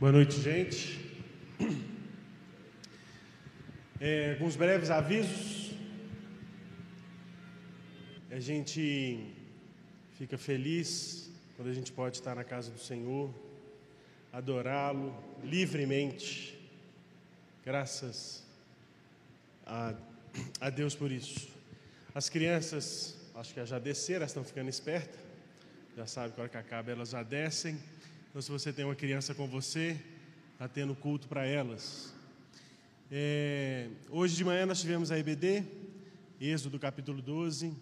Boa noite, gente. É, alguns breves avisos. A gente fica feliz quando a gente pode estar na casa do Senhor, adorá-lo livremente. Graças a, a Deus por isso. As crianças, acho que já desceram, elas estão ficando espertas. Já sabe que a hora que acaba elas já descem. Então, se você tem uma criança com você, está tendo culto para elas. É, hoje de manhã nós tivemos a EBD, Êxodo capítulo 12.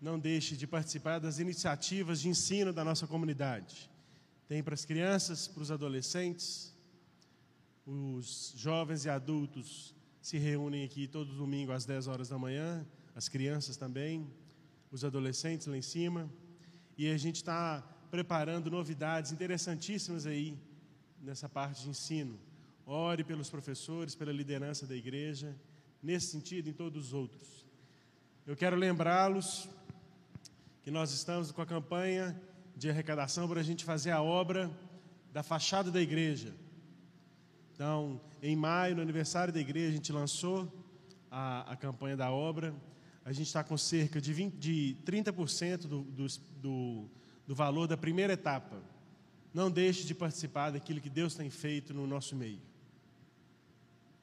Não deixe de participar das iniciativas de ensino da nossa comunidade. Tem para as crianças, para os adolescentes, os jovens e adultos se reúnem aqui todo domingo às 10 horas da manhã, as crianças também, os adolescentes lá em cima. E a gente está preparando novidades interessantíssimas aí nessa parte de ensino. Ore pelos professores, pela liderança da igreja, nesse sentido e em todos os outros. Eu quero lembrá-los que nós estamos com a campanha de arrecadação para a gente fazer a obra da fachada da igreja. Então, em maio, no aniversário da igreja, a gente lançou a, a campanha da obra. A gente está com cerca de, 20, de 30% do, do, do, do valor da primeira etapa. Não deixe de participar daquilo que Deus tem feito no nosso meio.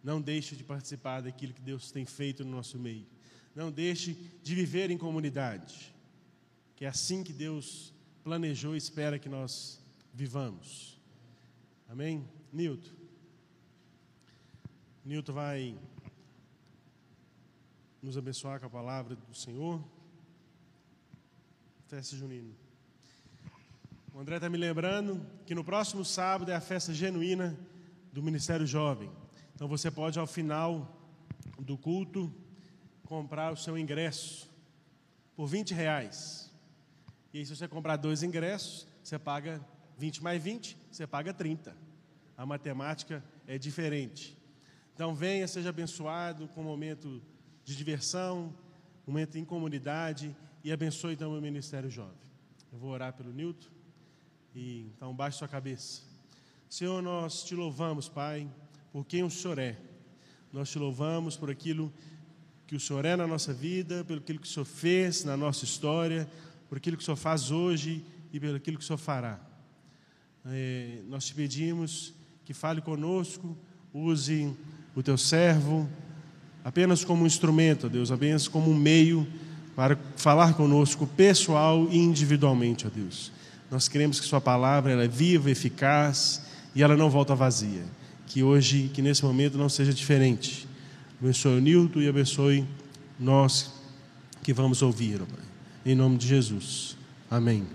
Não deixe de participar daquilo que Deus tem feito no nosso meio. Não deixe de viver em comunidade, que é assim que Deus planejou e espera que nós vivamos. Amém? Nilton. Nilton vai nos abençoar com a palavra do Senhor. Festa junina. O André está me lembrando que no próximo sábado é a festa genuína do Ministério Jovem. Então você pode, ao final do culto, comprar o seu ingresso por 20 reais. E aí, se você comprar dois ingressos, você paga 20 mais 20, você paga 30. A matemática é diferente. Então venha, seja abençoado com um momento de diversão, um momento em comunidade e abençoe então o Ministério Jovem. Eu vou orar pelo Nilton e então baixe sua cabeça. Senhor, nós te louvamos, Pai por quem o Senhor é. Nós te louvamos por aquilo que o Senhor é na nossa vida, pelo aquilo que o Senhor fez na nossa história, por aquilo que o Senhor faz hoje e pelo aquilo que o Senhor fará. É, nós te pedimos que fale conosco, use o teu servo apenas como um instrumento, Deus, apenas como um meio para falar conosco pessoal e individualmente, ó Deus. Nós queremos que Sua palavra ela é viva, eficaz e ela não volta vazia que hoje, que nesse momento não seja diferente. Abençoe o Nilton e abençoe nós que vamos ouvir. Em nome de Jesus. Amém.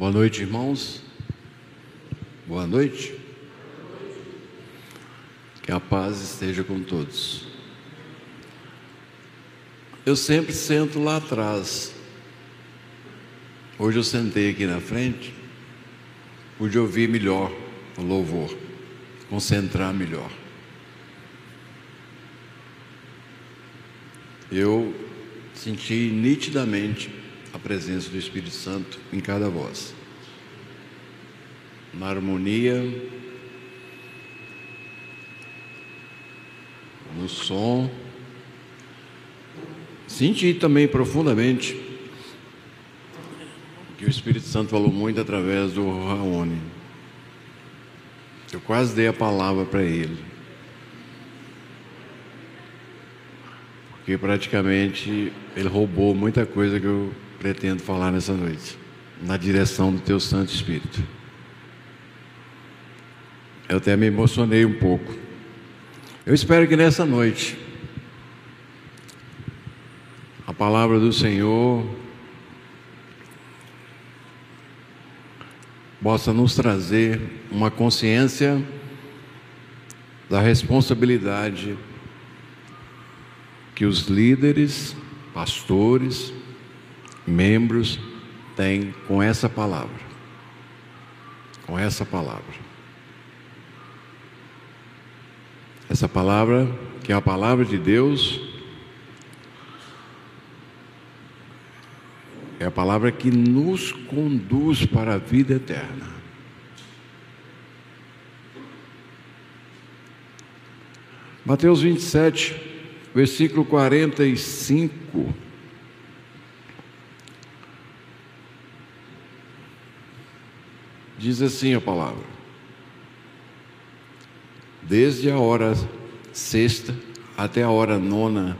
Boa noite, irmãos. Boa noite. Que a paz esteja com todos. Eu sempre sento lá atrás. Hoje eu sentei aqui na frente, pude ouvir melhor o louvor, concentrar melhor. Eu senti nitidamente a presença do Espírito Santo em cada voz na harmonia, no som. Senti também profundamente que o Espírito Santo falou muito através do Raoni. Eu quase dei a palavra para ele. Porque praticamente ele roubou muita coisa que eu pretendo falar nessa noite, na direção do teu Santo Espírito. Eu até me emocionei um pouco. Eu espero que nessa noite a palavra do Senhor possa nos trazer uma consciência da responsabilidade que os líderes, pastores, membros têm com essa palavra. com essa palavra. Essa palavra, que é a palavra de Deus, é a palavra que nos conduz para a vida eterna. Mateus 27, versículo 45. Diz assim a palavra: Desde a hora sexta até a hora nona,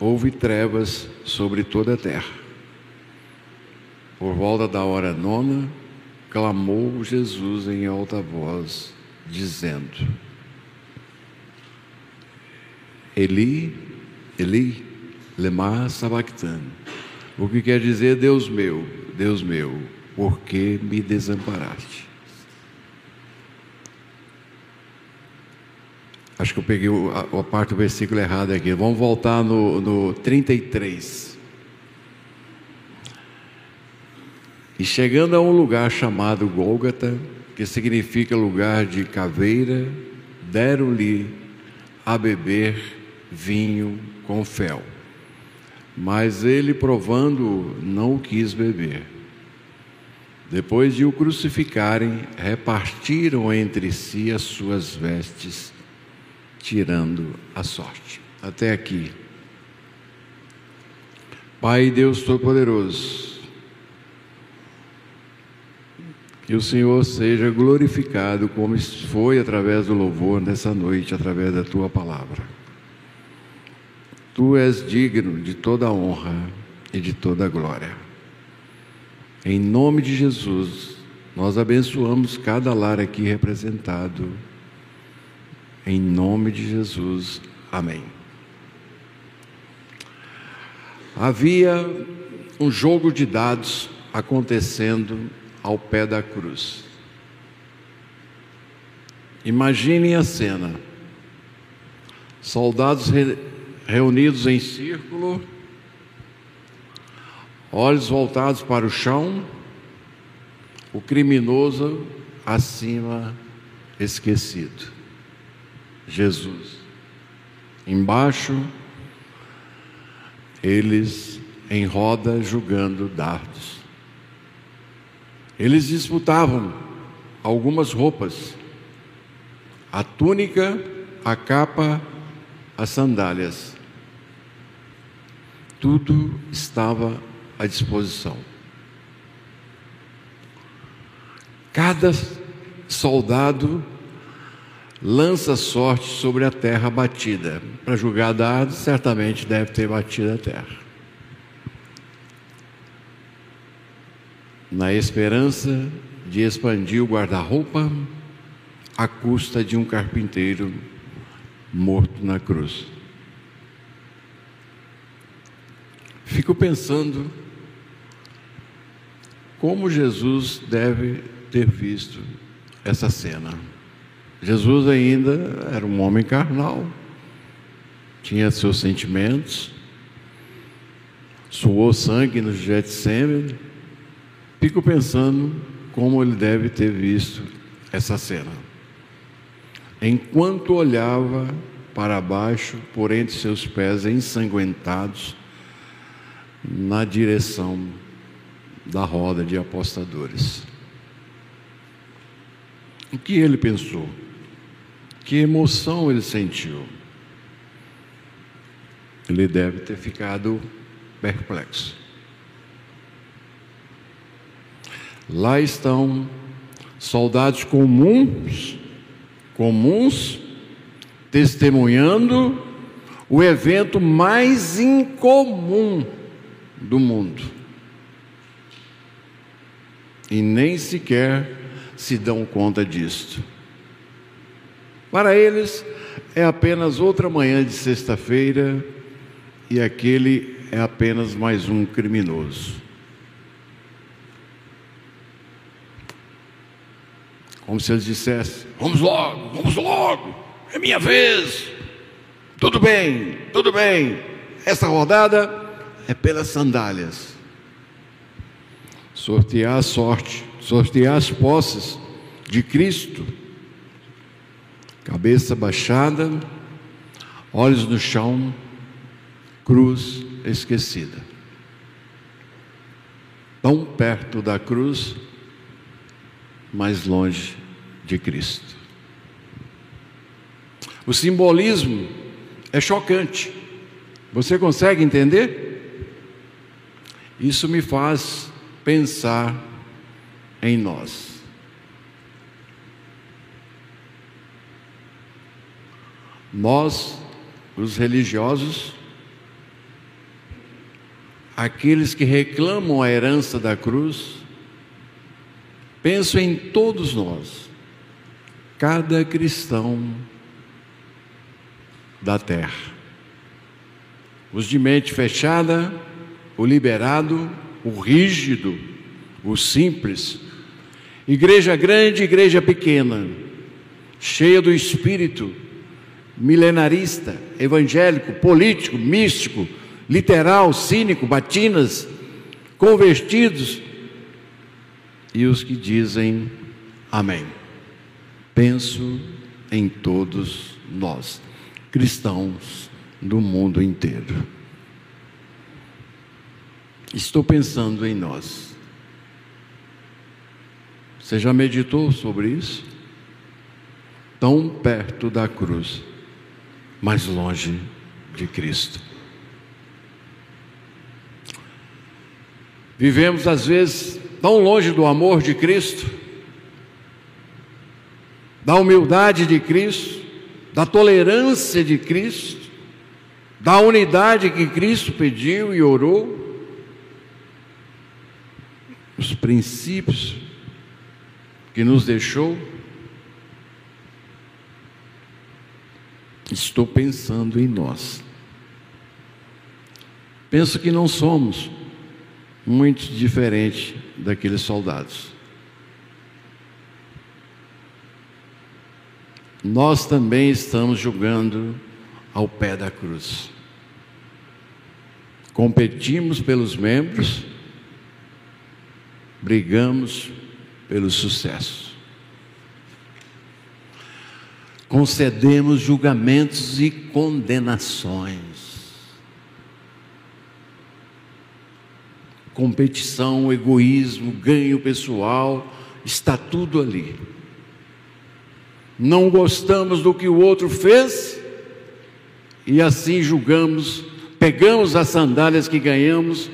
houve trevas sobre toda a terra. Por volta da hora nona, clamou Jesus em alta voz, dizendo: Eli, Eli, lema sabachthani. O que quer dizer, Deus meu, Deus meu, por que me desamparaste? Acho que eu peguei a, a parte do versículo errado aqui. Vamos voltar no, no 33. E chegando a um lugar chamado Gólgata, que significa lugar de caveira, deram-lhe a beber vinho com fel. Mas ele, provando, não quis beber. Depois de o crucificarem, repartiram entre si as suas vestes tirando a sorte. Até aqui. Pai Deus Todo-Poderoso, que o Senhor seja glorificado como foi através do louvor nessa noite, através da tua palavra. Tu és digno de toda honra e de toda glória. Em nome de Jesus, nós abençoamos cada lar aqui representado em nome de Jesus. Amém. Havia um jogo de dados acontecendo ao pé da cruz. Imaginem a cena: soldados re reunidos em círculo, olhos voltados para o chão, o criminoso acima esquecido. Jesus. Embaixo, eles em roda julgando dardos. Eles disputavam algumas roupas, a túnica, a capa, as sandálias. Tudo estava à disposição. Cada soldado lança sorte sobre a terra batida. Para julgar dados, certamente deve ter batido a terra. Na esperança de expandir o guarda-roupa à custa de um carpinteiro morto na cruz. Fico pensando como Jesus deve ter visto essa cena. Jesus ainda era um homem carnal, tinha seus sentimentos, suou sangue no Getsemane. Fico pensando como ele deve ter visto essa cena. Enquanto olhava para baixo, por entre seus pés ensanguentados, na direção da roda de apostadores. O que ele pensou? Que emoção ele sentiu? Ele deve ter ficado perplexo. Lá estão soldados comuns, comuns, testemunhando o evento mais incomum do mundo. E nem sequer se dão conta disto. Para eles, é apenas outra manhã de sexta-feira e aquele é apenas mais um criminoso. Como se eles dissessem: Vamos logo, vamos logo, é minha vez. Tudo bem, tudo bem. Essa rodada é pelas sandálias. Sortear a sorte, sortear as posses de Cristo, cabeça baixada, olhos no chão, cruz esquecida. Tão perto da cruz, mais longe de Cristo. O simbolismo é chocante. Você consegue entender? Isso me faz pensar em nós. Nós, os religiosos, aqueles que reclamam a herança da cruz, penso em todos nós, cada cristão da terra. Os de mente fechada, o liberado, o rígido, o simples. Igreja grande, igreja pequena, cheia do espírito milenarista, evangélico, político, místico, literal, cínico, batinas, convertidos e os que dizem amém. Penso em todos nós, cristãos do mundo inteiro. Estou pensando em nós. Você já meditou sobre isso? Tão perto da cruz, mas longe de Cristo. Vivemos às vezes tão longe do amor de Cristo, da humildade de Cristo, da tolerância de Cristo, da unidade que Cristo pediu e orou, os princípios que nos deixou. Estou pensando em nós. Penso que não somos muito diferentes daqueles soldados. Nós também estamos julgando ao pé da cruz. Competimos pelos membros, brigamos pelo sucesso. Concedemos julgamentos e condenações. Competição, egoísmo, ganho pessoal, está tudo ali. Não gostamos do que o outro fez e assim julgamos, pegamos as sandálias que ganhamos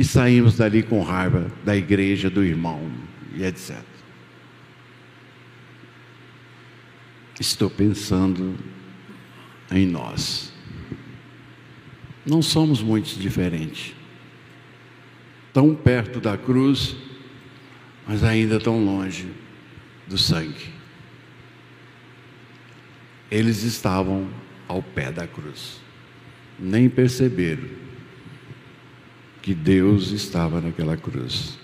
e saímos dali com raiva da igreja, do irmão e etc. Estou pensando em nós. Não somos muito diferentes. Tão perto da cruz, mas ainda tão longe do sangue. Eles estavam ao pé da cruz. Nem perceberam que Deus estava naquela cruz.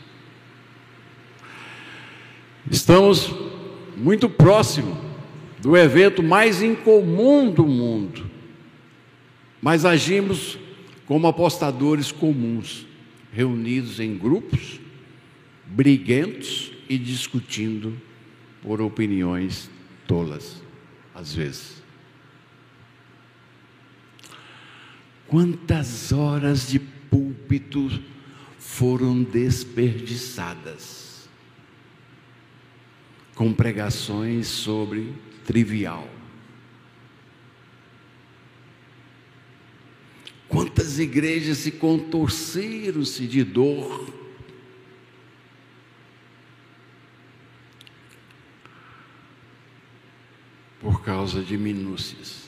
Estamos muito próximo do evento mais incomum do mundo, mas agimos como apostadores comuns, reunidos em grupos, briguentos e discutindo por opiniões tolas, às vezes. Quantas horas de púlpito foram desperdiçadas com pregações sobre trivial. Quantas igrejas se contorceram-se de dor por causa de minúcias.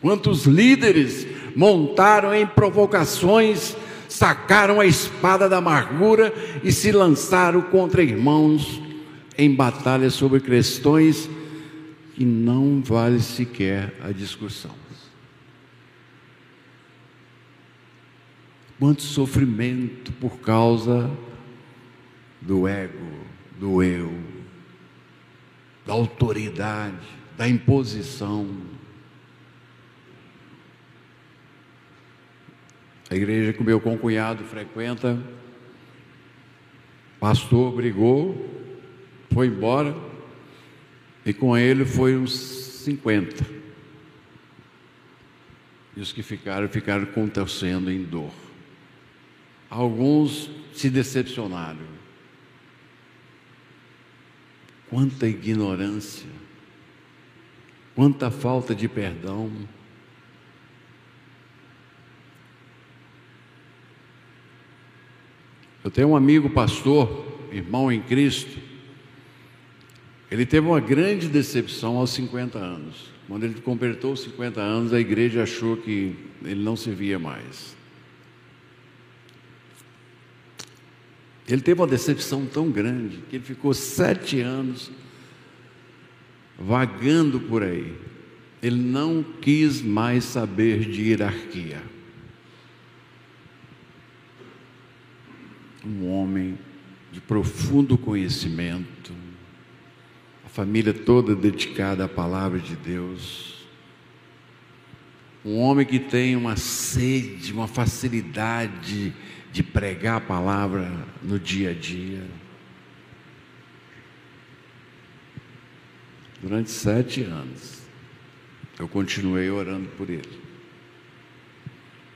Quantos líderes montaram em provocações, sacaram a espada da amargura e se lançaram contra irmãos em batalhas sobre questões que não vale sequer a discussão. Quanto sofrimento por causa do ego, do eu, da autoridade, da imposição. A igreja que meu concunhado frequenta, pastor brigou foi embora e com ele foi uns 50. E os que ficaram, ficaram contorcendo em dor. Alguns se decepcionaram. Quanta ignorância, quanta falta de perdão. Eu tenho um amigo pastor, irmão em Cristo, ele teve uma grande decepção aos 50 anos. Quando ele completou os 50 anos, a igreja achou que ele não servia mais. Ele teve uma decepção tão grande que ele ficou sete anos vagando por aí. Ele não quis mais saber de hierarquia. Um homem de profundo conhecimento, a família toda dedicada à palavra de Deus. Um homem que tem uma sede, uma facilidade de pregar a palavra no dia a dia. Durante sete anos, eu continuei orando por ele.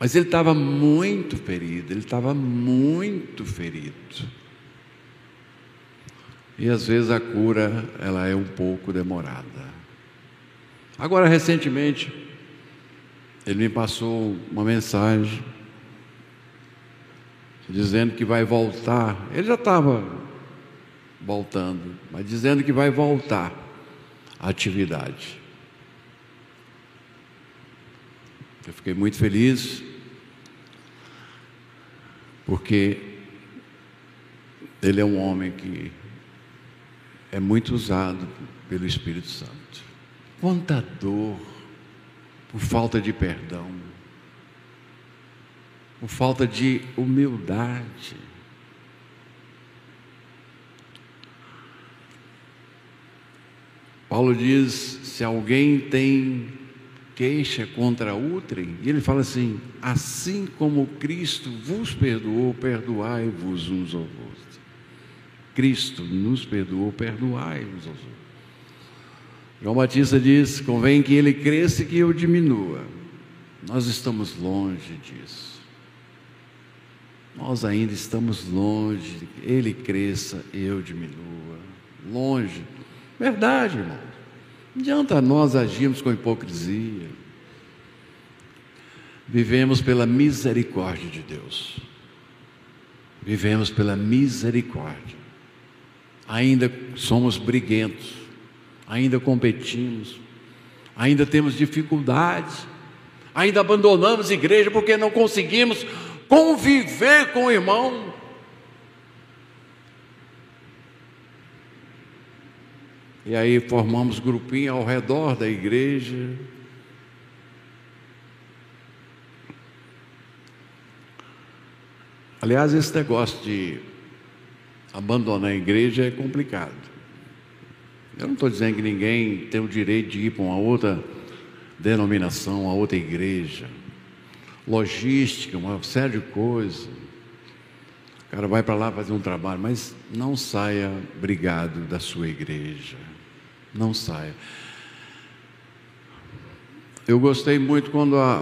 Mas ele estava muito ferido, ele estava muito ferido. E às vezes a cura, ela é um pouco demorada. Agora, recentemente, ele me passou uma mensagem dizendo que vai voltar. Ele já estava voltando, mas dizendo que vai voltar à atividade. Eu fiquei muito feliz, porque ele é um homem que é muito usado pelo Espírito Santo. Quanta dor por falta de perdão por falta de humildade. Paulo diz: se alguém tem queixa contra outrem, e ele fala assim: assim como Cristo vos perdoou, perdoai-vos uns aos outros. Cristo nos perdoou, perdoai-vos aos outros. João Batista diz: convém que ele cresça e que eu diminua. Nós estamos longe disso. Nós ainda estamos longe, ele cresça eu diminua. Longe. Verdade, irmão. Adianta nós agirmos com hipocrisia. Vivemos pela misericórdia de Deus. Vivemos pela misericórdia. Ainda somos briguentos, ainda competimos, ainda temos dificuldades, ainda abandonamos igreja porque não conseguimos conviver com o irmão. E aí formamos grupinho ao redor da igreja. Aliás, esse negócio de abandonar a igreja é complicado. Eu não estou dizendo que ninguém tem o direito de ir para uma outra denominação, a outra igreja logística, uma série de coisas. O cara vai para lá fazer um trabalho, mas não saia brigado da sua igreja. Não saia. Eu gostei muito quando a,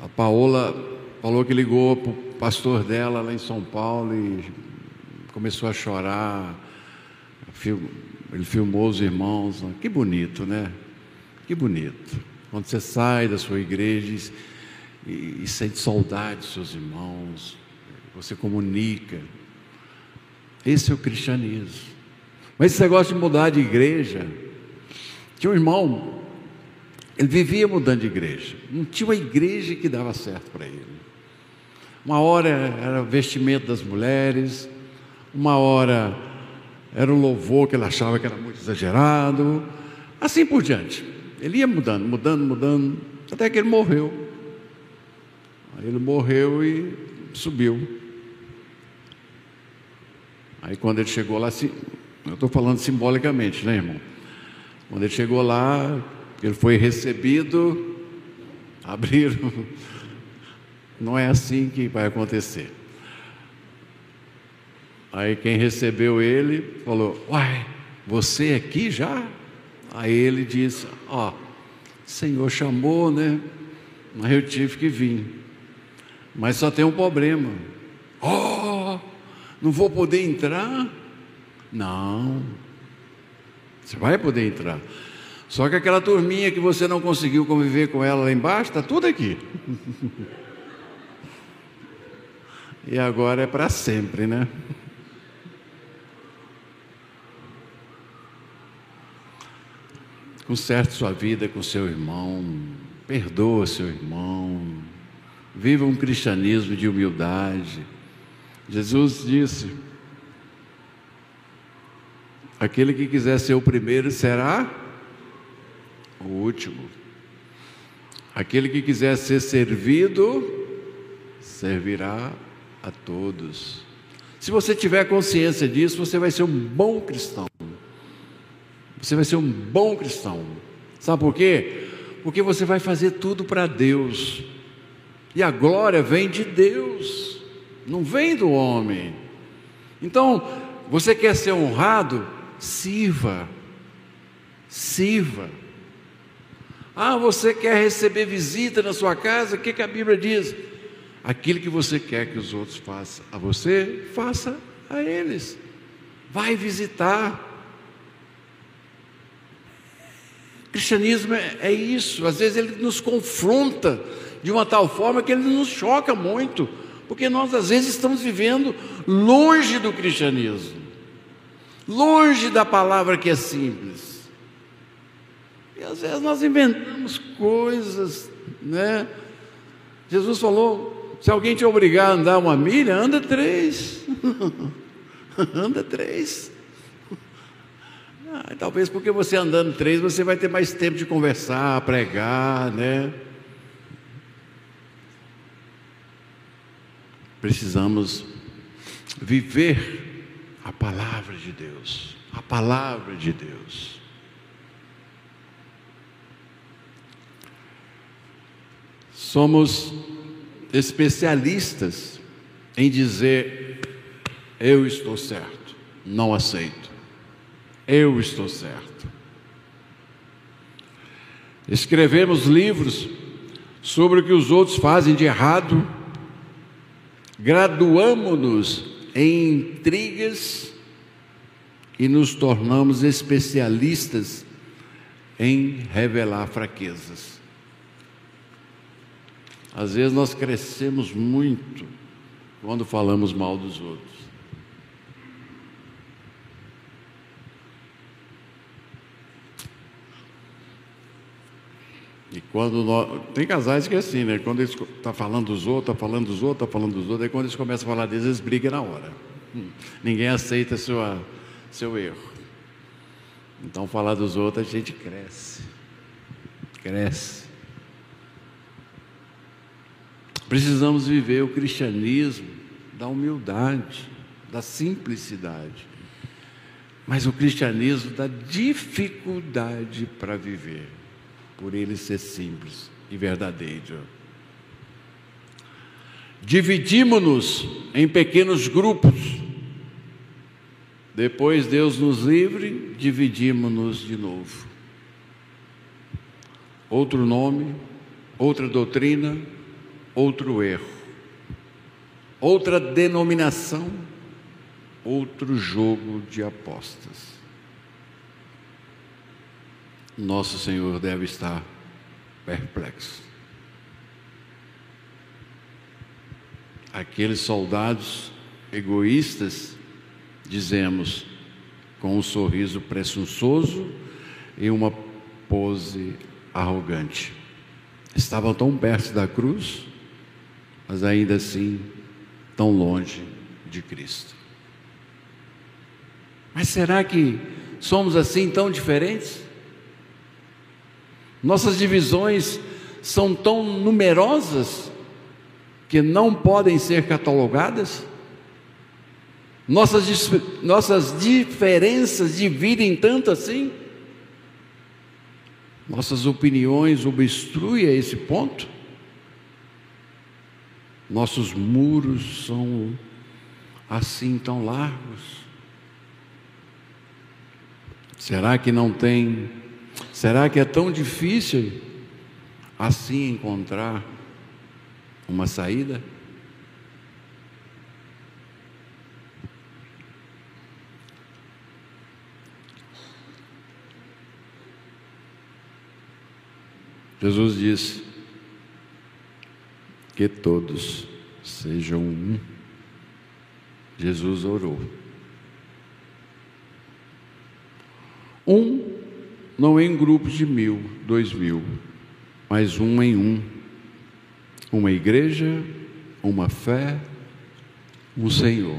a Paola falou que ligou para o pastor dela lá em São Paulo e começou a chorar. Ele filmou os irmãos. Que bonito, né? Que bonito. Quando você sai da sua igreja e, e sente saudade dos seus irmãos, você comunica. Esse é o cristianismo. Mas esse negócio de mudar de igreja, tinha um irmão, ele vivia mudando de igreja, não tinha uma igreja que dava certo para ele. Uma hora era vestimento das mulheres, uma hora era o louvor que ele achava que era muito exagerado, assim por diante. Ele ia mudando, mudando, mudando, até que ele morreu. Aí ele morreu e subiu. Aí quando ele chegou lá, eu estou falando simbolicamente, né, irmão? Quando ele chegou lá, ele foi recebido, abriram. Não é assim que vai acontecer. Aí quem recebeu ele falou: Uai, Você aqui já? Aí ele disse: Ó, oh, Senhor chamou, né? Mas eu tive que vir. Mas só tem um problema. Oh, não vou poder entrar? Não. Você vai poder entrar. Só que aquela turminha que você não conseguiu conviver com ela lá embaixo, está tudo aqui. e agora é para sempre, né? Conserte sua vida com seu irmão, perdoa seu irmão, viva um cristianismo de humildade. Jesus disse: aquele que quiser ser o primeiro será o último. Aquele que quiser ser servido, servirá a todos. Se você tiver consciência disso, você vai ser um bom cristão. Você vai ser um bom cristão. Sabe por quê? Porque você vai fazer tudo para Deus. E a glória vem de Deus, não vem do homem. Então, você quer ser honrado? Sirva. Sirva. Ah, você quer receber visita na sua casa? O que, que a Bíblia diz? Aquilo que você quer que os outros façam a você, faça a eles. Vai visitar. cristianismo é, é isso, às vezes ele nos confronta de uma tal forma que ele nos choca muito, porque nós às vezes estamos vivendo longe do cristianismo, longe da palavra que é simples. E às vezes nós inventamos coisas, né? Jesus falou: se alguém te obrigar a andar uma milha, anda três. anda três. Ah, talvez porque você andando três, você vai ter mais tempo de conversar, pregar, né? Precisamos viver a palavra de Deus, a palavra de Deus. Somos especialistas em dizer eu estou certo, não aceito. Eu estou certo. Escrevemos livros sobre o que os outros fazem de errado, graduamos-nos em intrigas e nos tornamos especialistas em revelar fraquezas. Às vezes nós crescemos muito quando falamos mal dos outros. E quando nós, tem casais que é assim, né? Quando eles estão tá falando dos outros, está falando dos outros, está falando dos outros, aí quando eles começam a falar deles, eles brigam na hora. Hum, ninguém aceita sua, seu erro. Então, falar dos outros, a gente cresce. Cresce. Precisamos viver o cristianismo da humildade, da simplicidade, mas o cristianismo da dificuldade para viver por ele ser simples e verdadeiro. Dividimos-nos em pequenos grupos. Depois Deus nos livre, dividimos-nos de novo. Outro nome, outra doutrina, outro erro. Outra denominação, outro jogo de apostas nosso Senhor deve estar perplexo. Aqueles soldados egoístas, dizemos, com um sorriso presunçoso e uma pose arrogante. Estavam tão perto da cruz, mas ainda assim tão longe de Cristo. Mas será que somos assim tão diferentes? Nossas divisões são tão numerosas que não podem ser catalogadas. Nossas, nossas diferenças dividem tanto assim. Nossas opiniões obstruem a esse ponto. Nossos muros são assim tão largos. Será que não tem? Será que é tão difícil assim encontrar uma saída? Jesus disse que todos sejam um. Jesus orou. Um, não em grupos de mil, dois mil, mas um em um. Uma igreja, uma fé, um Senhor.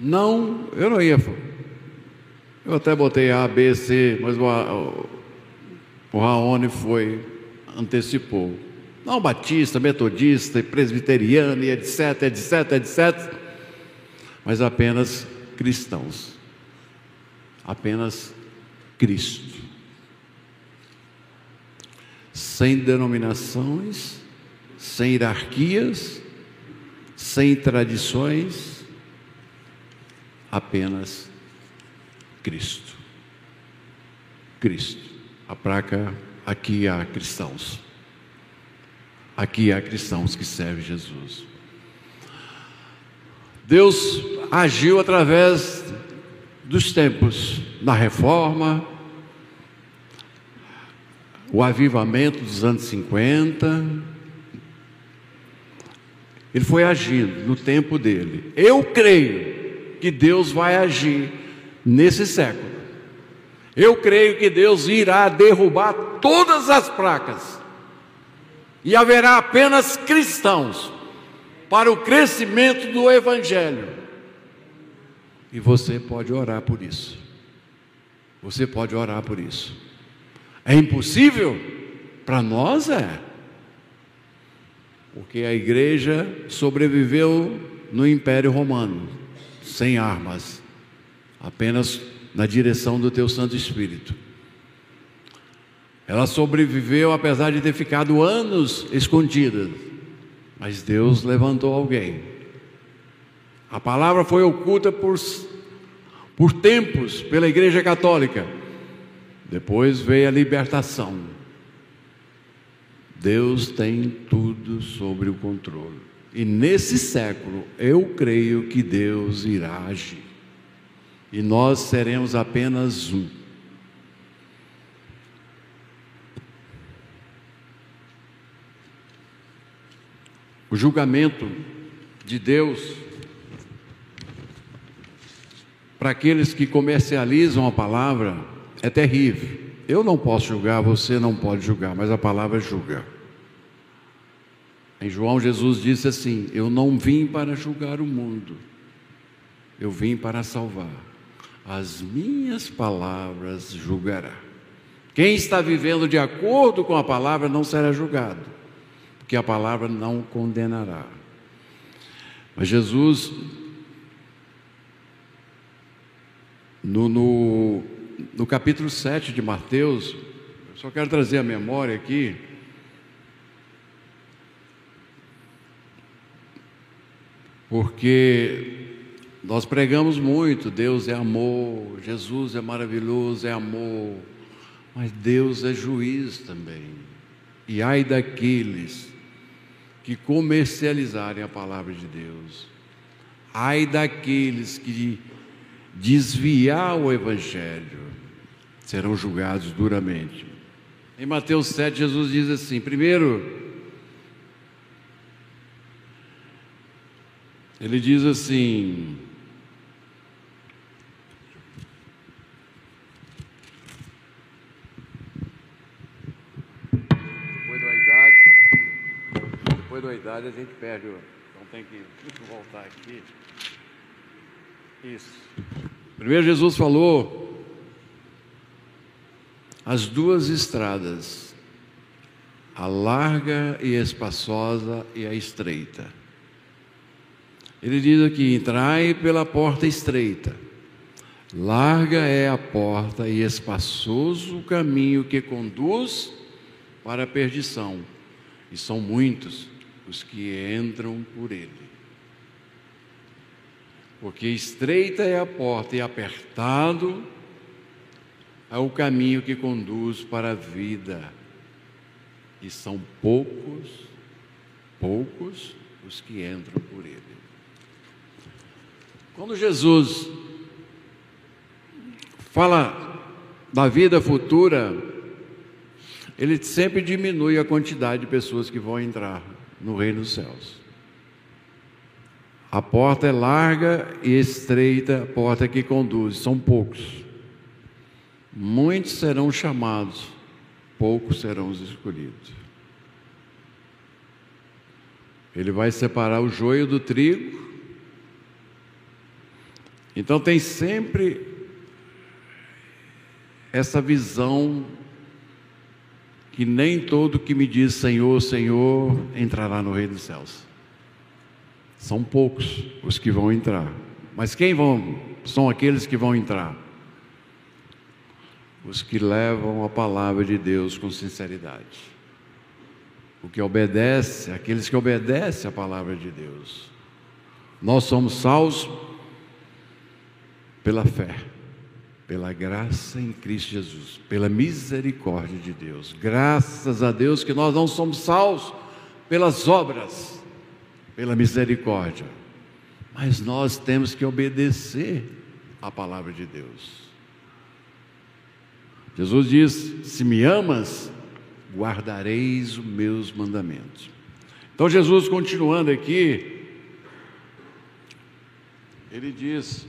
Não, eu não ia. Eu até botei A, B, C, mas o, o Raoni foi, antecipou. Não batista, metodista, presbiteriano, e etc, etc, etc mas apenas cristãos. Apenas Cristo. Sem denominações, sem hierarquias, sem tradições, apenas Cristo. Cristo. A placa aqui há cristãos. Aqui há cristãos que servem Jesus. Deus agiu através dos tempos, na reforma, o avivamento dos anos 50. Ele foi agindo no tempo dele. Eu creio que Deus vai agir nesse século. Eu creio que Deus irá derrubar todas as placas e haverá apenas cristãos para o crescimento do Evangelho. E você pode orar por isso. Você pode orar por isso. É impossível? Para nós é. Porque a igreja sobreviveu no Império Romano, sem armas, apenas na direção do teu Santo Espírito. Ela sobreviveu apesar de ter ficado anos escondida, mas Deus levantou alguém. A palavra foi oculta por, por tempos pela Igreja Católica. Depois veio a libertação. Deus tem tudo sobre o controle. E nesse século, eu creio que Deus irá agir. E nós seremos apenas um. O julgamento de Deus para aqueles que comercializam a palavra é terrível. Eu não posso julgar, você não pode julgar, mas a palavra julga. Em João, Jesus disse assim: Eu não vim para julgar o mundo, eu vim para salvar. As minhas palavras julgará. Quem está vivendo de acordo com a palavra não será julgado porque a palavra não condenará. Mas Jesus, no, no, no capítulo 7 de Mateus, eu só quero trazer a memória aqui, porque nós pregamos muito, Deus é amor, Jesus é maravilhoso, é amor, mas Deus é juiz também. E ai daqueles que comercializarem a palavra de Deus. Ai daqueles que desviar o evangelho, serão julgados duramente. Em Mateus 7, Jesus diz assim: primeiro, ele diz assim: depois da idade a gente perde, então tem que voltar aqui. Isso. Primeiro Jesus falou as duas estradas, a larga e espaçosa e a estreita. Ele diz aqui: entrai pela porta estreita. Larga é a porta e espaçoso o caminho que conduz para a perdição, e são muitos os que entram por ele. Porque estreita é a porta e apertado é o caminho que conduz para a vida. E são poucos, poucos os que entram por ele. Quando Jesus fala da vida futura, ele sempre diminui a quantidade de pessoas que vão entrar no reino dos céus. A porta é larga e estreita, a porta que conduz, são poucos. Muitos serão chamados, poucos serão os escolhidos. Ele vai separar o joio do trigo. Então tem sempre essa visão que nem todo que me diz Senhor, Senhor entrará no reino dos céus. São poucos os que vão entrar. Mas quem vão? São aqueles que vão entrar. Os que levam a palavra de Deus com sinceridade. O que obedece, aqueles que obedecem a palavra de Deus. Nós somos salvos pela fé, pela graça em Cristo Jesus, pela misericórdia de Deus. Graças a Deus que nós não somos salvos pelas obras pela misericórdia. Mas nós temos que obedecer à palavra de Deus. Jesus diz: Se me amas, guardareis os meus mandamentos. Então, Jesus, continuando aqui, ele diz: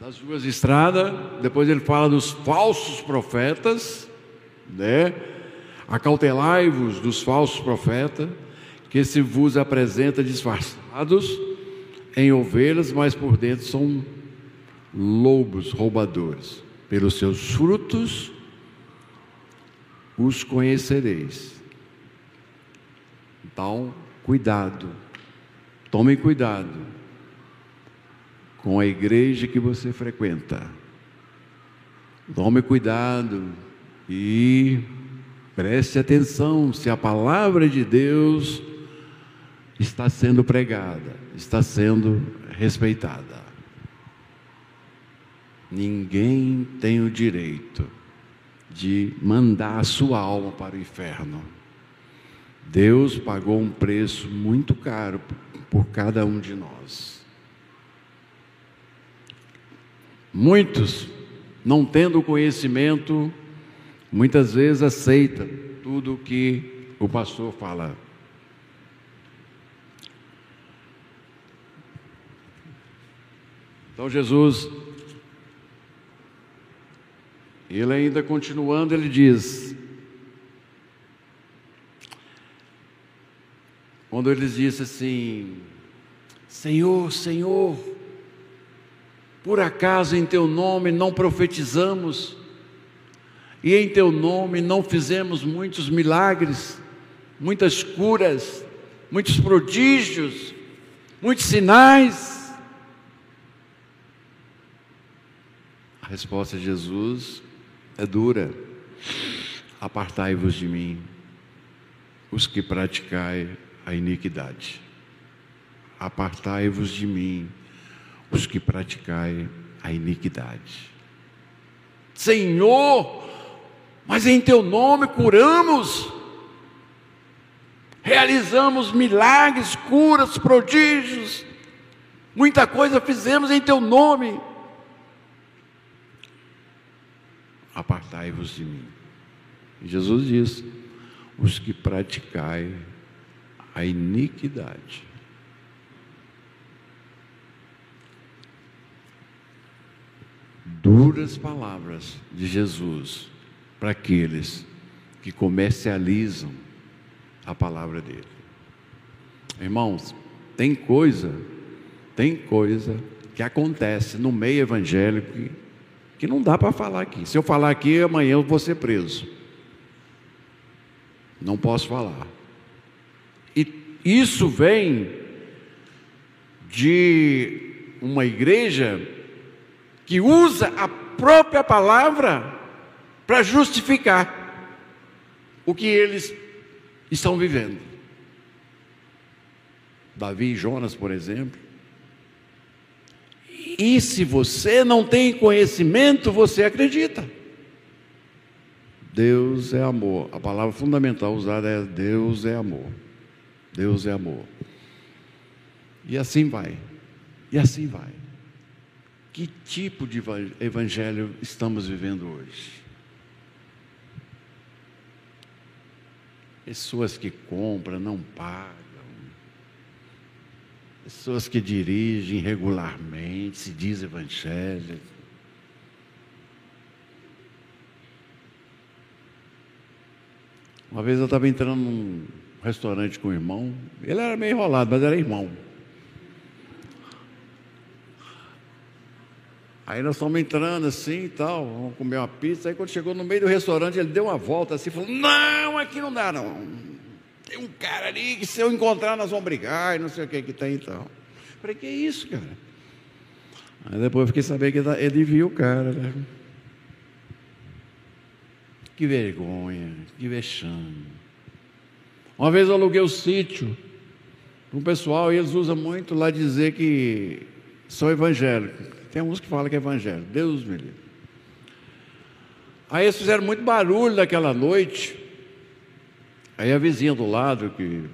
das ruas de estrada, depois ele fala dos falsos profetas, né? Acautelai-vos dos falsos profetas que se vos apresenta disfarçados em ovelhas, mas por dentro são lobos roubadores. Pelos seus frutos os conhecereis. Então, cuidado, tome cuidado com a igreja que você frequenta. Tome cuidado e preste atenção se a palavra de Deus está sendo pregada, está sendo respeitada. Ninguém tem o direito de mandar a sua alma para o inferno. Deus pagou um preço muito caro por cada um de nós. Muitos, não tendo conhecimento, muitas vezes aceitam tudo o que o pastor fala. Então Jesus, ele ainda continuando, ele diz: quando eles disse assim: Senhor, Senhor, por acaso em teu nome não profetizamos, e em teu nome não fizemos muitos milagres, muitas curas, muitos prodígios, muitos sinais? A resposta de Jesus é dura. Apartai-vos de mim, os que praticai a iniquidade. Apartai-vos de mim, os que praticai a iniquidade. Senhor, mas em teu nome curamos, realizamos milagres, curas, prodígios, muita coisa fizemos em teu nome. apartai-vos de mim. E Jesus diz: os que praticai a iniquidade. Duras palavras de Jesus para aqueles que comercializam a palavra dele. Irmãos, tem coisa, tem coisa que acontece no meio evangélico que não dá para falar aqui. Se eu falar aqui, amanhã eu vou ser preso. Não posso falar. E isso vem de uma igreja que usa a própria palavra para justificar o que eles estão vivendo. Davi e Jonas, por exemplo, E se você não tem conhecimento, você acredita. Deus é amor. A palavra fundamental usada é Deus é amor. Deus é amor. E assim vai. E assim vai. Que tipo de evangelho estamos vivendo hoje? Pessoas que compram, não pagam. Pessoas que dirigem regularmente, se diz evangélico. Uma vez eu estava entrando num restaurante com o irmão, ele era meio enrolado, mas era irmão. Aí nós estamos entrando assim e tal, vamos comer uma pizza. Aí quando chegou no meio do restaurante, ele deu uma volta assim e falou: Não, aqui não dá não. Tem um cara ali que se eu encontrar nós vamos brigar e não sei o que que tem então. Falei, que isso, cara? Aí depois eu fiquei sabendo que ele viu o cara, né? Que vergonha, que vexame. Uma vez eu aluguei o sítio para um pessoal e eles usam muito lá dizer que são evangélicos. Tem uns que falam que é evangelho. Deus me livre. Aí eles fizeram muito barulho naquela noite. Aí a vizinha do lado, que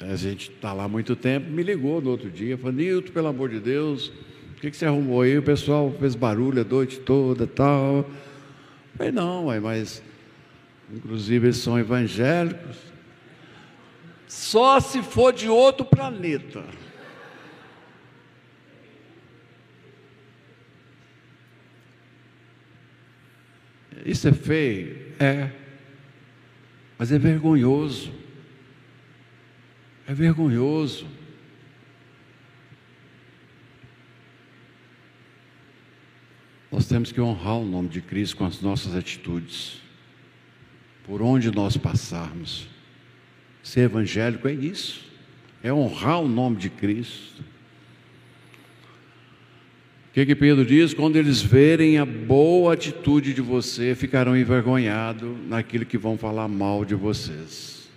a gente está lá há muito tempo, me ligou no outro dia, falou, Nilton, pelo amor de Deus, o que, que você arrumou aí? O pessoal fez barulho a noite toda tal. Eu falei, não, mas inclusive eles são evangélicos. Só se for de outro planeta. Isso é feio? É. Mas é vergonhoso. É vergonhoso. Nós temos que honrar o nome de Cristo com as nossas atitudes. Por onde nós passarmos. Ser evangélico é isso. É honrar o nome de Cristo que, que Pedro diz? Quando eles verem a boa atitude de você, ficarão envergonhados naquilo que vão falar mal de vocês.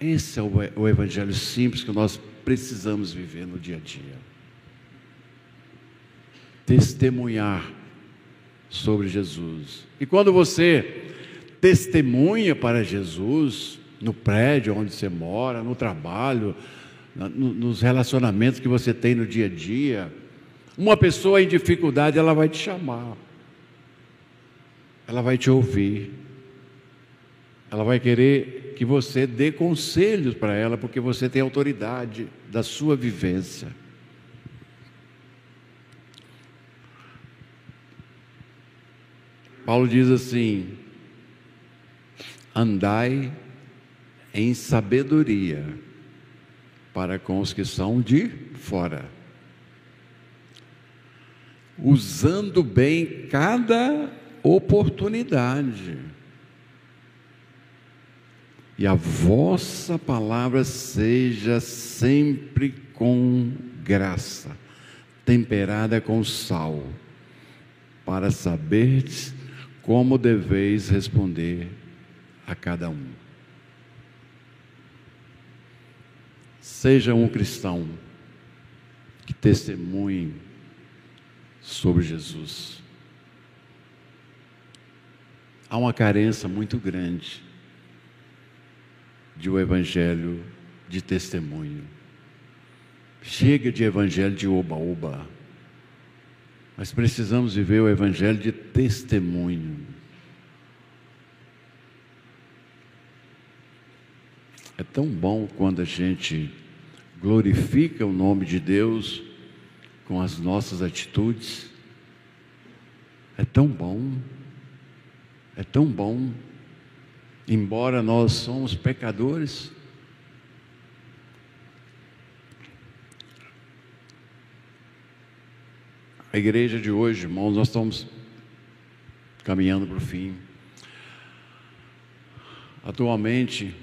Esse é o evangelho simples que nós precisamos viver no dia a dia. Testemunhar sobre Jesus. E quando você testemunha para Jesus, no prédio onde você mora, no trabalho, nos relacionamentos que você tem no dia a dia, uma pessoa em dificuldade, ela vai te chamar, ela vai te ouvir, ela vai querer que você dê conselhos para ela, porque você tem autoridade da sua vivência. Paulo diz assim: andai em sabedoria para com os que são de fora usando bem cada oportunidade. E a vossa palavra seja sempre com graça, temperada com sal, para saberdes como deveis responder a cada um. Seja um cristão que testemunhe sobre Jesus. Há uma carência muito grande de um evangelho de testemunho. Chega de evangelho de oba-oba. Mas precisamos viver o evangelho de testemunho. É tão bom quando a gente glorifica o nome de Deus com as nossas atitudes. É tão bom, é tão bom, embora nós somos pecadores. A igreja de hoje, irmãos, nós estamos caminhando para o fim. Atualmente,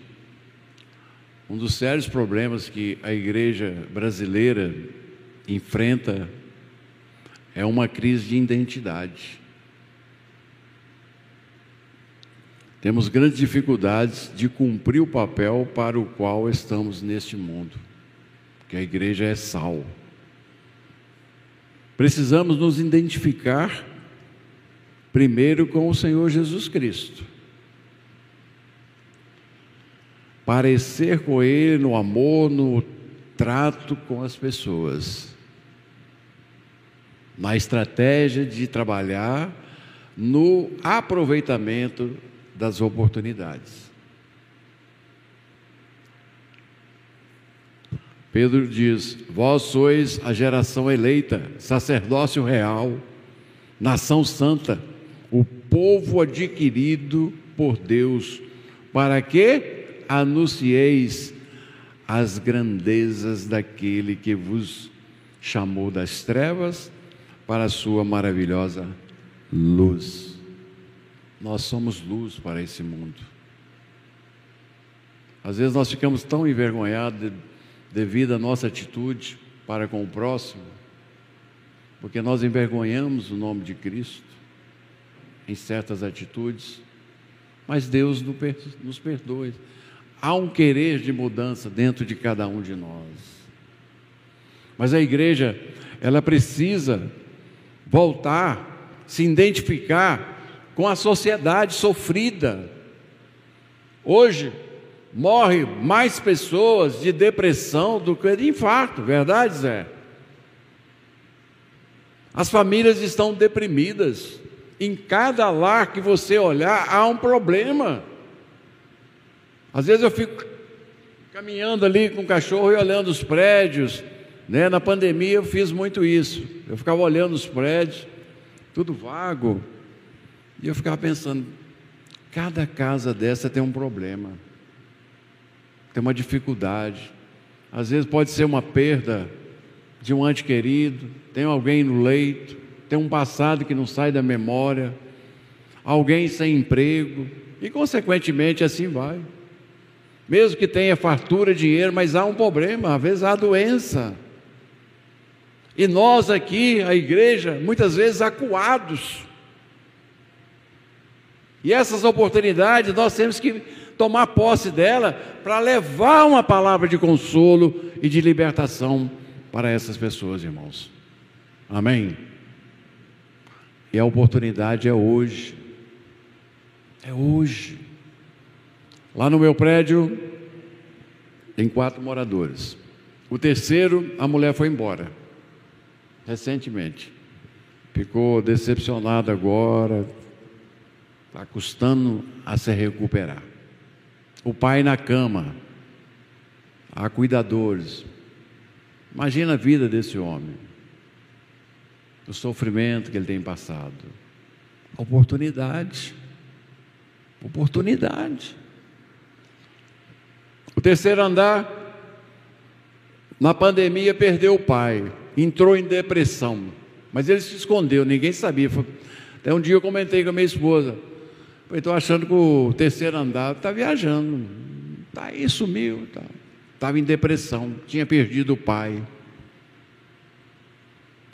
um dos sérios problemas que a igreja brasileira enfrenta é uma crise de identidade. Temos grandes dificuldades de cumprir o papel para o qual estamos neste mundo, que a igreja é sal. precisamos nos identificar primeiro com o Senhor Jesus Cristo. Parecer com Ele no amor, no trato com as pessoas, na estratégia de trabalhar no aproveitamento das oportunidades. Pedro diz: Vós sois a geração eleita, sacerdócio real, nação santa, o povo adquirido por Deus, para que anuncieis as grandezas daquele que vos chamou das trevas para a sua maravilhosa luz. Nós somos luz para esse mundo. Às vezes nós ficamos tão envergonhados devido à nossa atitude para com o próximo, porque nós envergonhamos o nome de Cristo em certas atitudes, mas Deus nos perdoe. Há um querer de mudança dentro de cada um de nós. Mas a igreja, ela precisa voltar, se identificar com a sociedade sofrida. Hoje, morre mais pessoas de depressão do que de infarto, verdade, Zé? As famílias estão deprimidas. Em cada lar que você olhar, há um problema. Às vezes eu fico caminhando ali com o cachorro e olhando os prédios. Né? Na pandemia eu fiz muito isso. Eu ficava olhando os prédios, tudo vago. E eu ficava pensando, cada casa dessa tem um problema tem uma dificuldade. Às vezes pode ser uma perda de um ente querido, tem alguém no leito, tem um passado que não sai da memória, alguém sem emprego, e consequentemente assim vai. Mesmo que tenha fartura, dinheiro, mas há um problema, às vezes há doença. E nós aqui, a igreja, muitas vezes acuados. E essas oportunidades nós temos que tomar posse dela para levar uma palavra de consolo e de libertação para essas pessoas, irmãos. Amém? E a oportunidade é hoje. É hoje. Lá no meu prédio tem quatro moradores. O terceiro, a mulher foi embora, recentemente. Ficou decepcionada agora, está custando a se recuperar o pai na cama, há cuidadores. Imagina a vida desse homem, o sofrimento que ele tem passado. Oportunidade. Oportunidade. O terceiro andar, na pandemia, perdeu o pai, entrou em depressão, mas ele se escondeu, ninguém sabia. Até um dia eu comentei com a minha esposa. Estou achando que o terceiro andar está viajando. Está aí, sumiu. Estava tá. em depressão, tinha perdido o pai.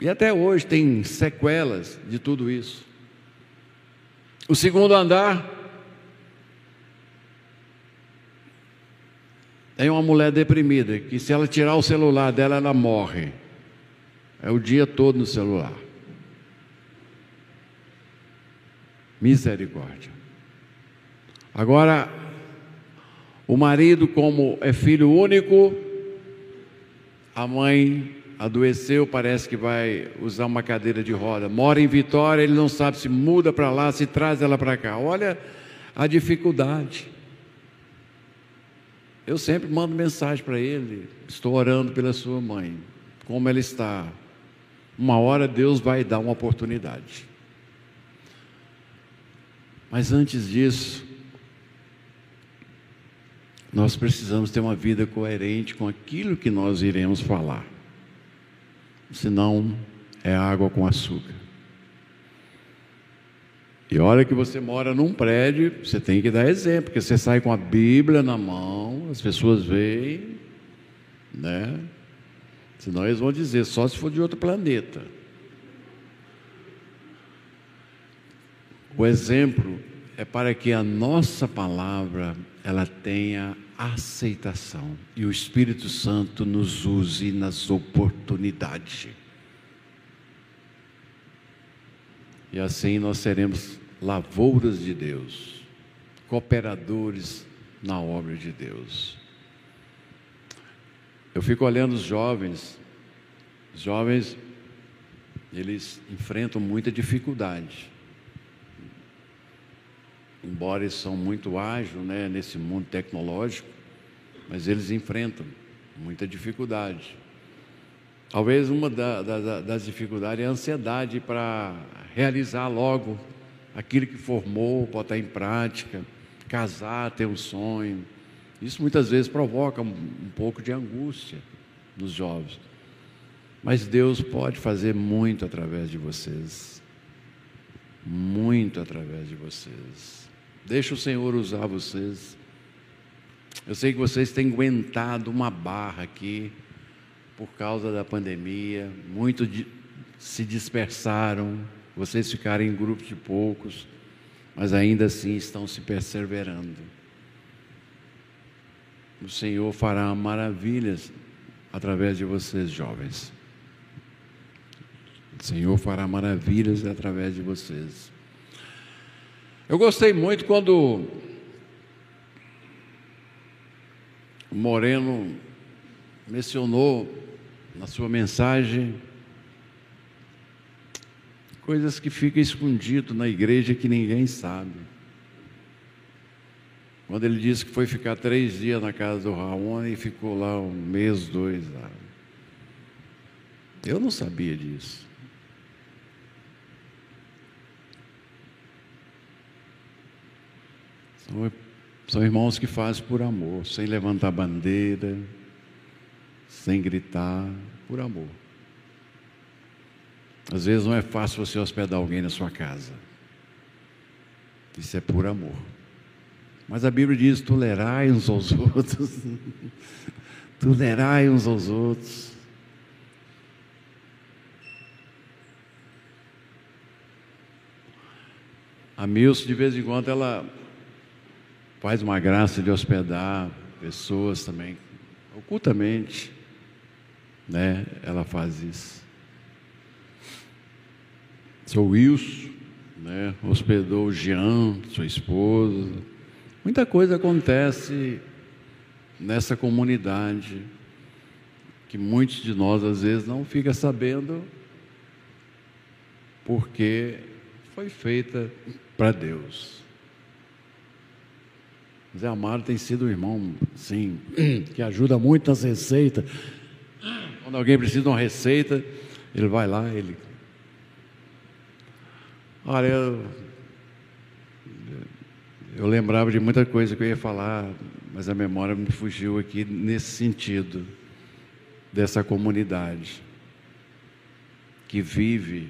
E até hoje tem sequelas de tudo isso. O segundo andar tem uma mulher deprimida que se ela tirar o celular dela, ela morre. É o dia todo no celular. Misericórdia. Agora, o marido, como é filho único, a mãe adoeceu, parece que vai usar uma cadeira de roda. Mora em Vitória, ele não sabe se muda para lá, se traz ela para cá. Olha a dificuldade. Eu sempre mando mensagem para ele: estou orando pela sua mãe, como ela está. Uma hora Deus vai dar uma oportunidade. Mas antes disso, nós precisamos ter uma vida coerente com aquilo que nós iremos falar. Senão, é água com açúcar. E olha que você mora num prédio, você tem que dar exemplo, porque você sai com a Bíblia na mão, as pessoas veem, né? Senão eles vão dizer, só se for de outro planeta. O exemplo é para que a nossa palavra ela tenha aceitação e o Espírito Santo nos use nas oportunidades. E assim nós seremos lavouras de Deus, cooperadores na obra de Deus. Eu fico olhando os jovens, os jovens, eles enfrentam muita dificuldade. Embora eles são muito ágeis né, nesse mundo tecnológico, mas eles enfrentam muita dificuldade. Talvez uma da, da, das dificuldades é a ansiedade para realizar logo aquilo que formou, botar em prática, casar, ter um sonho. Isso muitas vezes provoca um, pouco de angústia nos jovens. Mas Deus pode fazer muito através de vocês. Muito através de vocês. Deixa o Senhor usar vocês. Eu sei que vocês têm aguentado uma barra aqui por causa da pandemia, muitos se dispersaram, vocês ficaram em grupos de poucos, mas ainda assim estão se perseverando. O Senhor fará maravilhas através de vocês, jovens. O Senhor fará maravilhas através de vocês. Eu gostei muito quando Moreno mencionou na sua mensagem coisas que ficam escondido na igreja que ninguém sabe. Quando ele disse que foi ficar três dias na casa do Raon e ficou lá um mês, dois lá. Eu não sabia disso. São, são irmãos que fazem por amor, sem levantar bandeira, sem gritar, por amor. Às vezes não é fácil você hospedar alguém na sua casa. Isso é por amor. Mas a Bíblia diz: tolerai uns aos outros. tolerai uns aos outros. A Milce, de vez em quando, ela faz uma graça de hospedar pessoas também, ocultamente né? Ela faz isso. Seu Wilson, né? Hospedou o Jean, sua esposa. Muita coisa acontece nessa comunidade que muitos de nós às vezes não fica sabendo porque foi feita para Deus. Zé Amaro tem sido um irmão, sim, que ajuda muito nas receitas. Quando alguém precisa de uma receita, ele vai lá, ele. Olha, eu, eu lembrava de muita coisa que eu ia falar, mas a memória me fugiu aqui nesse sentido, dessa comunidade que vive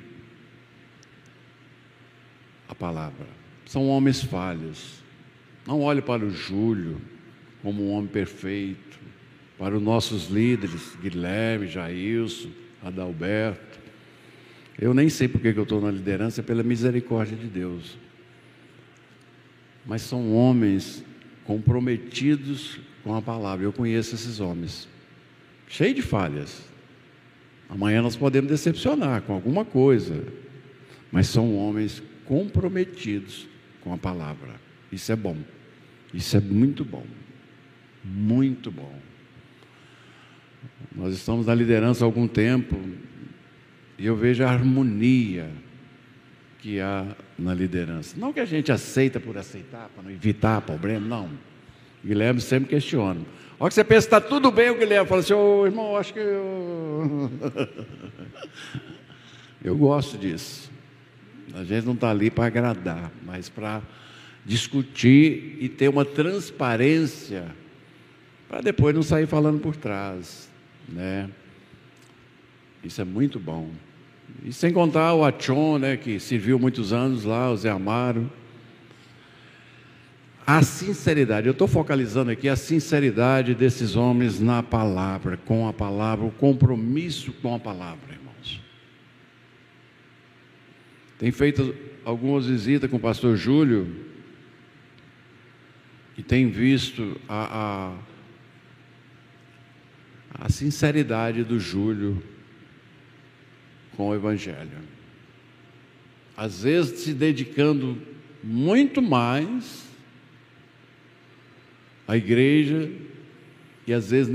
a palavra. São homens falhos. Não olhe para o Júlio como um homem perfeito para os nossos líderes, Guilherme, Jailson, Adalberto. Eu nem sei porque que eu estou na liderança, é pela misericórdia de Deus. Mas são homens comprometidos com a palavra. Eu conheço esses homens, cheio de falhas. Amanhã nós podemos decepcionar com alguma coisa, mas são homens comprometidos com a palavra. Isso é bom. Isso é muito bom. Muito bom. Nós estamos na liderança há algum tempo e eu vejo a harmonia que há na liderança. Não que a gente aceita por aceitar, para não evitar problema, não. O Guilherme sempre questiona. Olha que você pensa que está tudo bem, o Guilherme fala assim, ô oh, irmão, acho que eu. eu gosto disso. A gente não está ali para agradar, mas para discutir e ter uma transparência, para depois não sair falando por trás né? Isso é muito bom. E sem contar o Achon, né, que serviu muitos anos lá, o Zé Amaro. A sinceridade, eu estou focalizando aqui a sinceridade desses homens na palavra, com a palavra, o compromisso com a palavra, irmãos. Tem feito algumas visitas com o pastor Júlio e tem visto a, a a sinceridade do Júlio com o Evangelho. às vezes se dedicando muito mais à igreja e às vezes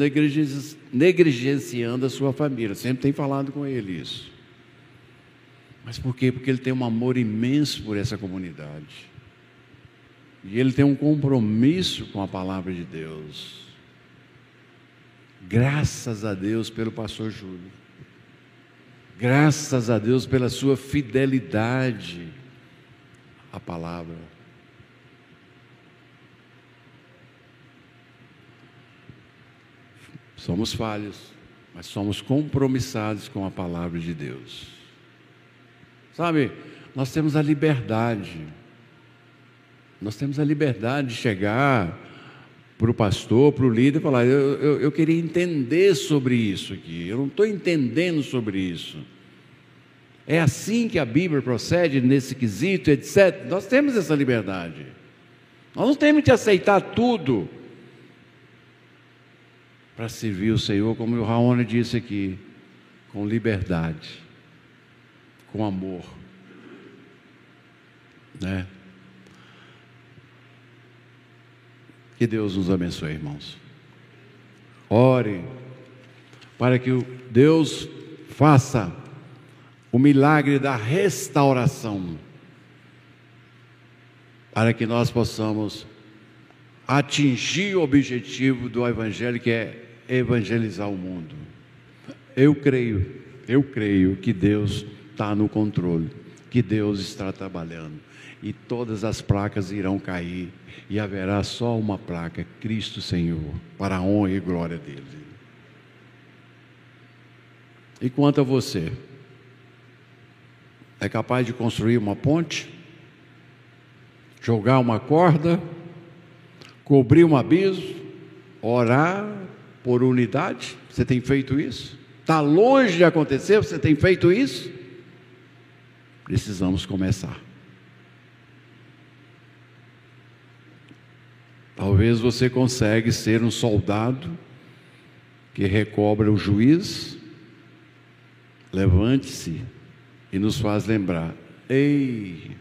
negligenciando a sua família. Sempre tem falado com ele isso. Mas por quê? Porque ele tem um amor imenso por essa comunidade. E ele tem um compromisso com a palavra de Deus. Graças a Deus pelo pastor Júlio. Graças a Deus pela sua fidelidade à palavra. Somos falhos, mas somos compromissados com a palavra de Deus. Sabe, nós temos a liberdade, nós temos a liberdade de chegar para o pastor, para o líder, falar: eu, eu, eu queria entender sobre isso aqui, eu não estou entendendo sobre isso. É assim que a Bíblia procede nesse quesito, etc. Nós temos essa liberdade. Nós não temos que aceitar tudo para servir o Senhor, como o Raoni disse aqui, com liberdade, com amor. Né? Que Deus nos abençoe, irmãos. Ore para que Deus faça o milagre da restauração, para que nós possamos atingir o objetivo do Evangelho, que é evangelizar o mundo. Eu creio, eu creio que Deus está no controle, que Deus está trabalhando e todas as placas irão cair e haverá só uma placa, Cristo Senhor, para a honra e glória dele. E quanto a você, é capaz de construir uma ponte? Jogar uma corda? Cobrir um abismo? Orar por unidade? Você tem feito isso? Está longe de acontecer? Você tem feito isso? Precisamos começar. Talvez você consegue ser um soldado que recobra o juiz. Levante-se e nos faz lembrar: ei,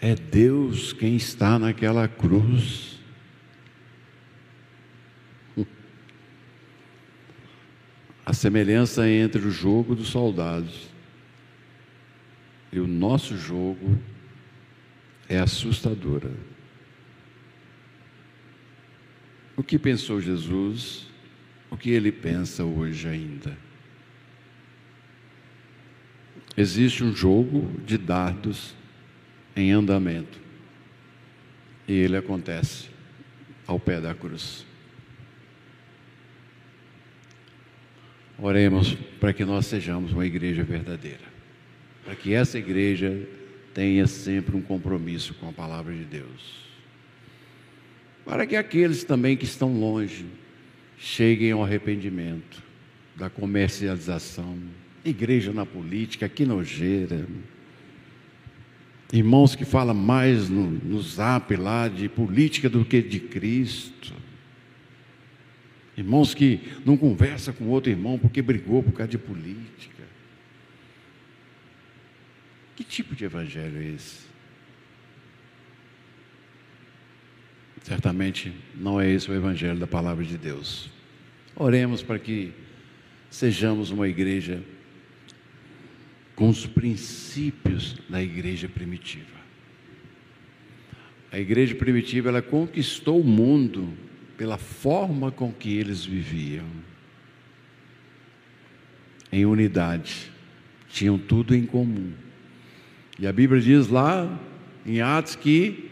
é Deus quem está naquela cruz. A semelhança entre o jogo dos soldados e o nosso jogo é assustadora. O que pensou Jesus? O que ele pensa hoje ainda? Existe um jogo de dardos em andamento. E ele acontece ao pé da cruz. Oremos para que nós sejamos uma igreja verdadeira. Para que essa igreja tenha sempre um compromisso com a palavra de Deus para que aqueles também que estão longe cheguem ao arrependimento da comercialização, igreja na política, que nojeira. Irmãos que falam mais no, no zap lá de política do que de Cristo. Irmãos que não conversa com outro irmão porque brigou por causa de política. Que tipo de evangelho é esse? Certamente não é esse o Evangelho da palavra de Deus. Oremos para que sejamos uma igreja com os princípios da igreja primitiva. A igreja primitiva ela conquistou o mundo pela forma com que eles viviam. Em unidade, tinham tudo em comum. E a Bíblia diz lá em Atos que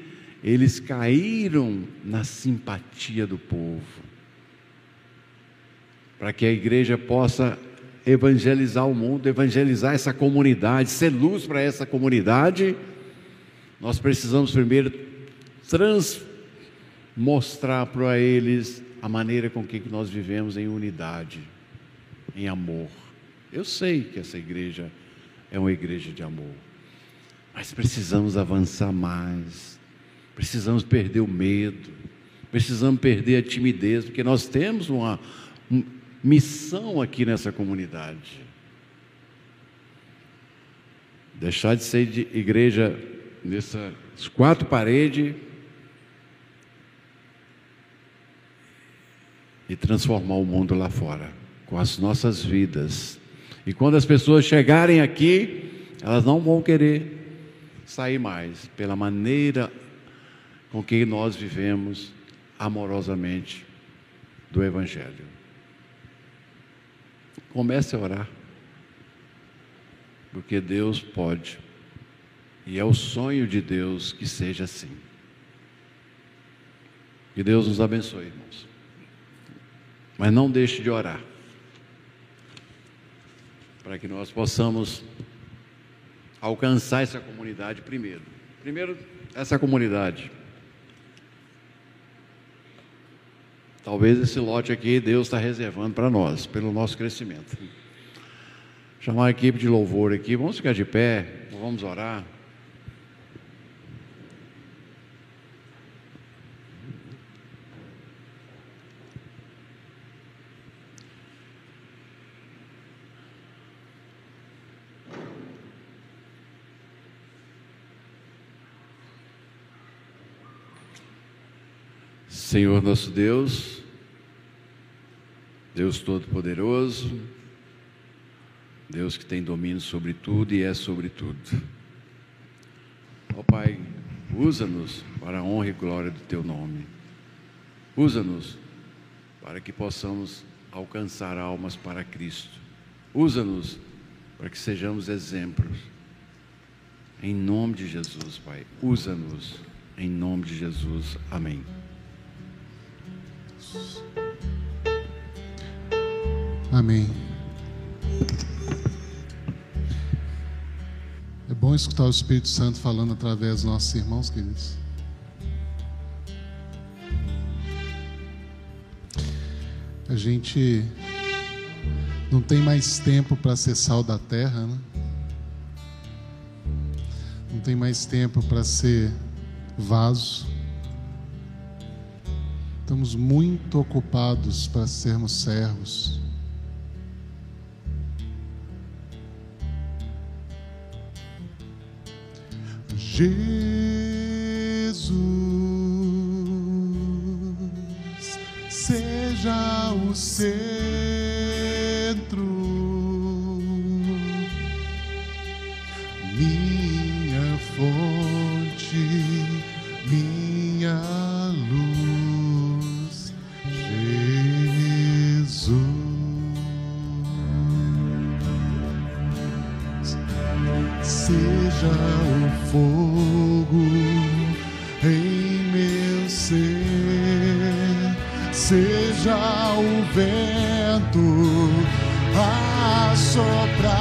eles caíram na simpatia do povo. Para que a igreja possa evangelizar o mundo, evangelizar essa comunidade, ser luz para essa comunidade, nós precisamos primeiro trans mostrar para eles a maneira com que nós vivemos em unidade, em amor. Eu sei que essa igreja é uma igreja de amor, mas precisamos avançar mais Precisamos perder o medo, precisamos perder a timidez, porque nós temos uma missão aqui nessa comunidade. Deixar de ser de igreja nessas quatro paredes e transformar o mundo lá fora com as nossas vidas. E quando as pessoas chegarem aqui, elas não vão querer sair mais pela maneira com que nós vivemos amorosamente do Evangelho. Comece a orar porque Deus pode. E é o sonho de Deus que seja assim. Que Deus nos abençoe, irmãos. Mas não deixe de orar. Para que nós possamos alcançar essa comunidade primeiro. Primeiro, essa comunidade. Talvez esse lote aqui Deus está reservando para nós, pelo nosso crescimento chamar a equipe de louvor aqui. Vamos ficar de pé, vamos orar. Senhor nosso Deus, Deus Todo-Poderoso, Deus que tem domínio sobre tudo e é sobre tudo. Ó Pai, usa-nos para a honra e glória do Teu nome. Usa-nos para que possamos alcançar almas para Cristo. Usa-nos para que sejamos exemplos. Em nome de Jesus, Pai. Usa-nos. Em nome de Jesus. Amém. Amém. É bom escutar o Espírito Santo falando através dos nossos irmãos, queridos. A gente não tem mais tempo para ser sal da terra, né? Não tem mais tempo para ser vaso. Estamos muito ocupados para sermos servos. Jesus seja o centro, minha fonte, Seja o fogo em meu ser, seja o vento a soprar,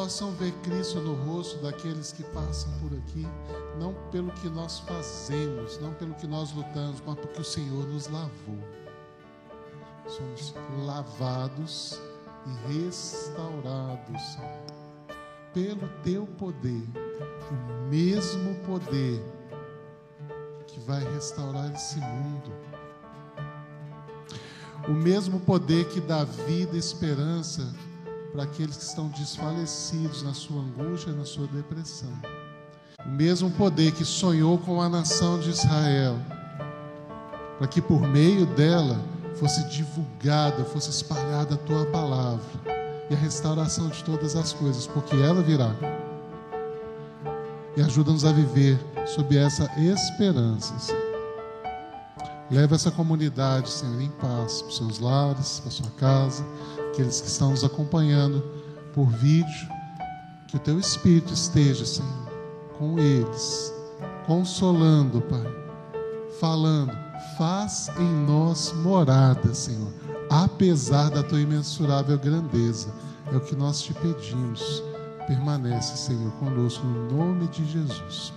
possam ver Cristo no rosto daqueles que passam por aqui, não pelo que nós fazemos, não pelo que nós lutamos, mas porque o Senhor nos lavou. Somos lavados e restaurados pelo teu poder, o mesmo poder que vai restaurar esse mundo. O mesmo poder que dá vida e esperança para aqueles que estão desfalecidos na sua angústia na sua depressão. O mesmo poder que sonhou com a nação de Israel, para que por meio dela fosse divulgada, fosse espalhada a tua palavra e a restauração de todas as coisas, porque ela virá. E ajuda-nos a viver sob essa esperança. Senhor. Leva essa comunidade, Senhor, em paz para os seus lares, para a sua casa, aqueles que estão nos acompanhando por vídeo. Que o teu Espírito esteja, Senhor, com eles, consolando, Pai, falando. Faz em nós morada, Senhor, apesar da tua imensurável grandeza. É o que nós te pedimos. Permanece, Senhor, conosco no nome de Jesus.